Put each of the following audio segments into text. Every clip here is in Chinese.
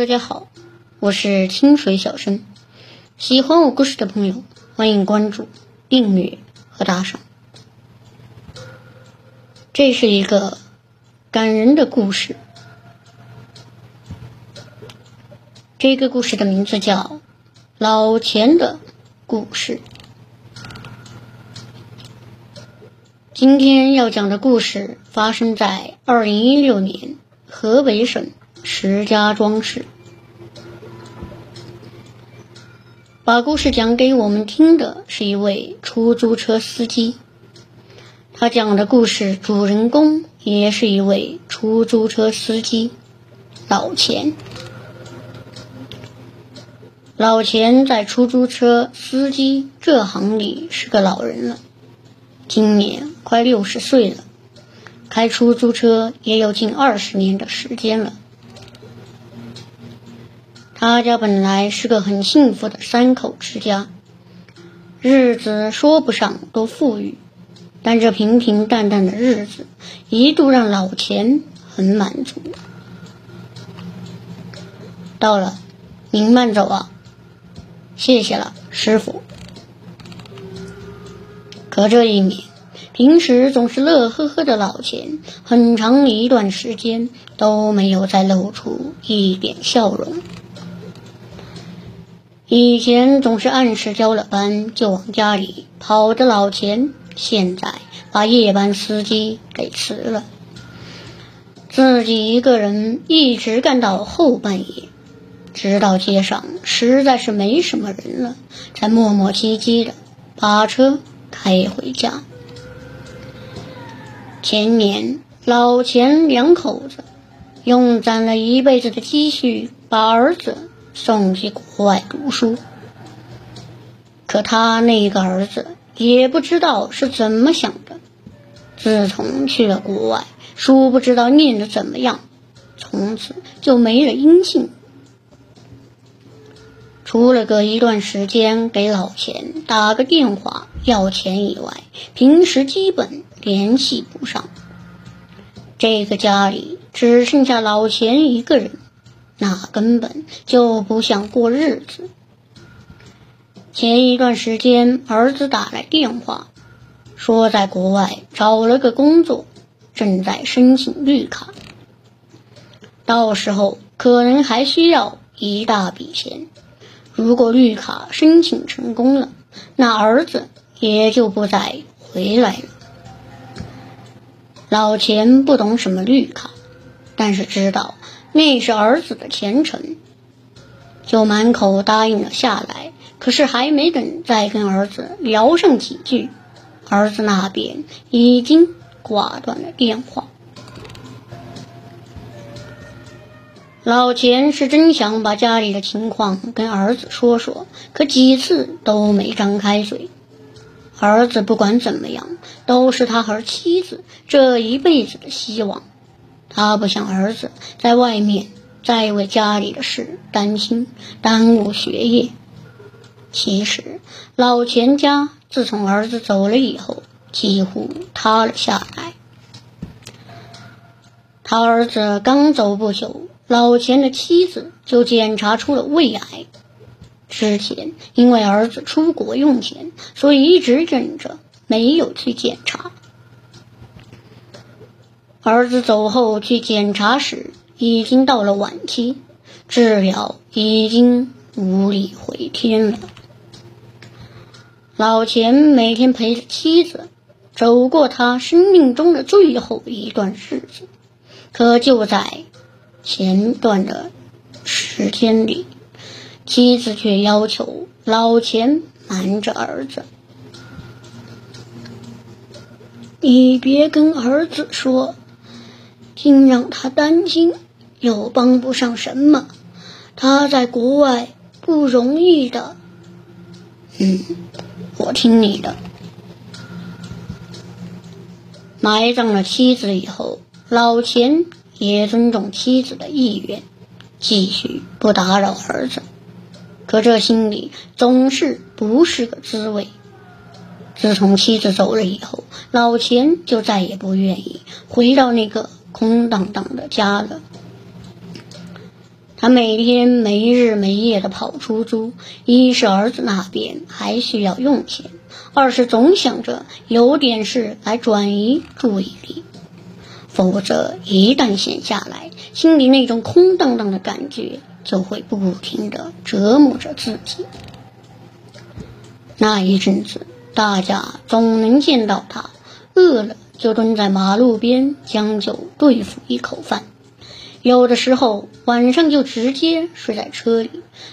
大家好，我是清水小生。喜欢我故事的朋友，欢迎关注、订阅和打赏。这是一个感人的故事。这个故事的名字叫《老钱的故事》。今天要讲的故事发生在二零一六年河北省。石家庄市，把故事讲给我们听的是一位出租车司机。他讲的故事主人公也是一位出租车司机，老钱。老钱在出租车司机这行里是个老人了，今年快六十岁了，开出租车也有近二十年的时间了。他家本来是个很幸福的三口之家，日子说不上多富裕，但这平平淡淡的日子一度让老钱很满足。到了，您慢走啊，谢谢了，师傅。可这一年，平时总是乐呵呵的老钱，很长一段时间都没有再露出一点笑容。以前总是按时交了班就往家里跑的老钱，现在把夜班司机给辞了，自己一个人一直干到后半夜，直到街上实在是没什么人了，才磨磨唧唧的把车开回家。前年老钱两口子用攒了一辈子的积蓄把儿子。送去国外读书，可他那个儿子也不知道是怎么想的。自从去了国外，书不知道念的怎么样，从此就没了音信。除了隔一段时间给老钱打个电话要钱以外，平时基本联系不上。这个家里只剩下老钱一个人。那根本就不像过日子。前一段时间，儿子打来电话，说在国外找了个工作，正在申请绿卡，到时候可能还需要一大笔钱。如果绿卡申请成功了，那儿子也就不再回来了。老钱不懂什么绿卡，但是知道。那是儿子的前程，就满口答应了下来。可是还没等再跟儿子聊上几句，儿子那边已经挂断了电话。老钱是真想把家里的情况跟儿子说说，可几次都没张开嘴。儿子不管怎么样，都是他和妻子这一辈子的希望。他不想儿子在外面再为家里的事担心，耽误学业。其实老钱家自从儿子走了以后，几乎塌了下来。他儿子刚走不久，老钱的妻子就检查出了胃癌。之前因为儿子出国用钱，所以一直忍着没有去检查。儿子走后去检查时，已经到了晚期，治疗已经无力回天了。老钱每天陪着妻子走过他生命中的最后一段日子，可就在前段的时间里，妻子却要求老钱瞒着儿子，你别跟儿子说。听让他担心，又帮不上什么。他在国外不容易的。嗯，我听你的。埋葬了妻子以后，老钱也尊重妻子的意愿，继续不打扰儿子。可这心里总是不是个滋味。自从妻子走了以后，老钱就再也不愿意回到那个。空荡荡的家了。他每天没日没夜的跑出租，一是儿子那边还需要用钱，二是总想着有点事来转移注意力，否则一旦闲下来，心里那种空荡荡的感觉就会不停的折磨着自己。那一阵子，大家总能见到他，饿了就蹲在马路边将就对付一口饭。有的时候晚上就直接睡在车里，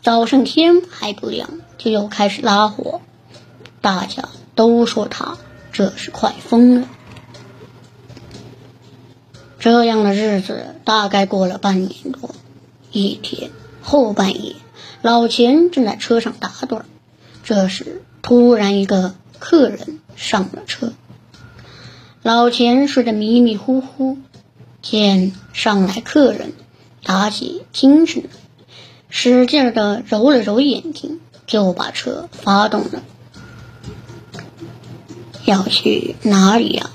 早上天还不亮就又开始拉活，大家都说他这是快疯了。这样的日子大概过了半年多，一天后半夜，老钱正在车上打盹，这时突然一个客人上了车，老钱睡得迷迷糊糊。见上来客人，打起精神，使劲的揉了揉眼睛，就把车发动了。要去哪里呀？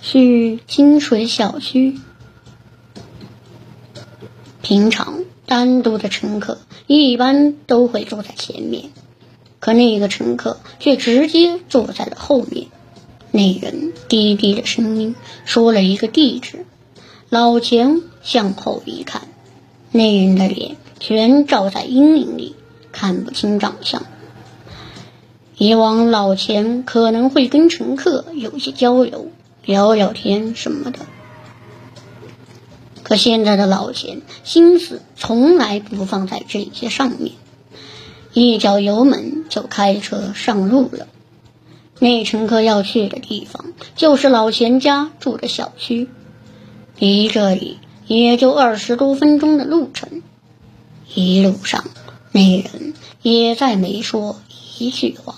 去金水小区。平常单独的乘客一般都会坐在前面，可那个乘客却直接坐在了后面。那人低低的声音说了一个地址，老钱向后一看，那人的脸全照在阴影里，看不清长相。以往老钱可能会跟乘客有些交流，聊聊天什么的，可现在的老钱心思从来不放在这些上面，一脚油门就开车上路了。那乘客要去的地方就是老钱家住的小区，离这里也就二十多分钟的路程。一路上，那人也再没说一句话，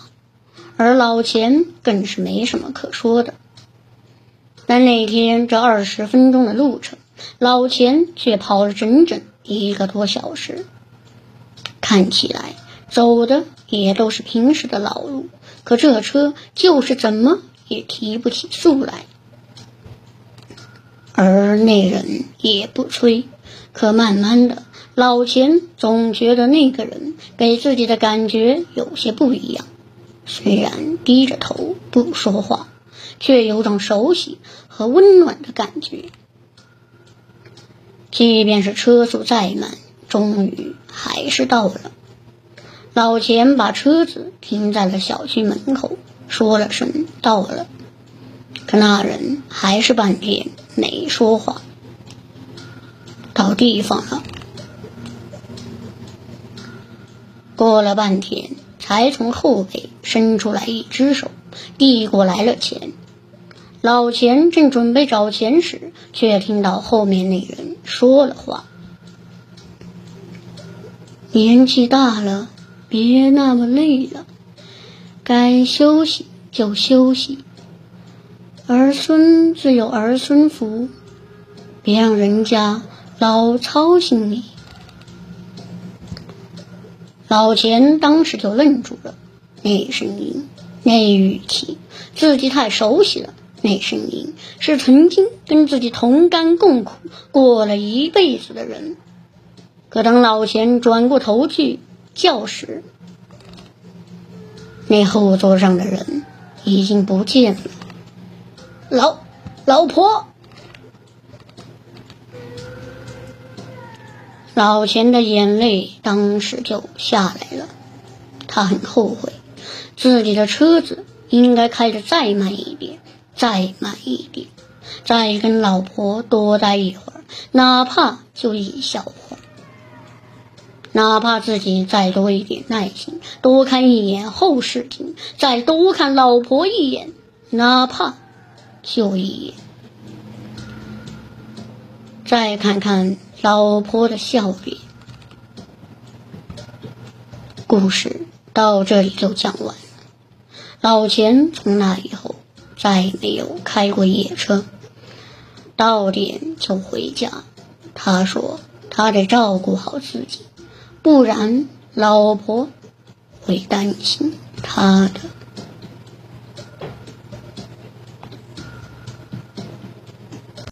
而老钱更是没什么可说的。但那天这二十分钟的路程，老钱却跑了整整一个多小时。看起来走的也都是平时的老路。可这车就是怎么也提不起速来，而那人也不催。可慢慢的，老钱总觉得那个人给自己的感觉有些不一样。虽然低着头不说话，却有种熟悉和温暖的感觉。即便是车速再慢，终于还是到了。老钱把车子停在了小区门口，说了声“到了”，可那人还是半天没说话。到地方了，过了半天，才从后背伸出来一只手，递过来了钱。老钱正准备找钱时，却听到后面那人说了话：“年纪大了。”别那么累了，该休息就休息。儿孙自有儿孙福，别让人家老操心你。老钱当时就愣住了，那声音，那语气，自己太熟悉了。那声音是曾经跟自己同甘共苦过了一辈子的人。可当老钱转过头去。教室，那后座上的人已经不见了。老老婆，老钱的眼泪当时就下来了。他很后悔，自己的车子应该开得再慢一点，再慢一点，再跟老婆多待一会儿，哪怕就一小会。哪怕自己再多一点耐心，多看一眼后视镜，再多看老婆一眼，哪怕就一眼，再看看老婆的笑脸。故事到这里就讲完。老钱从那以后再没有开过夜车，到点就回家。他说他得照顾好自己。不然，老婆会担心他的。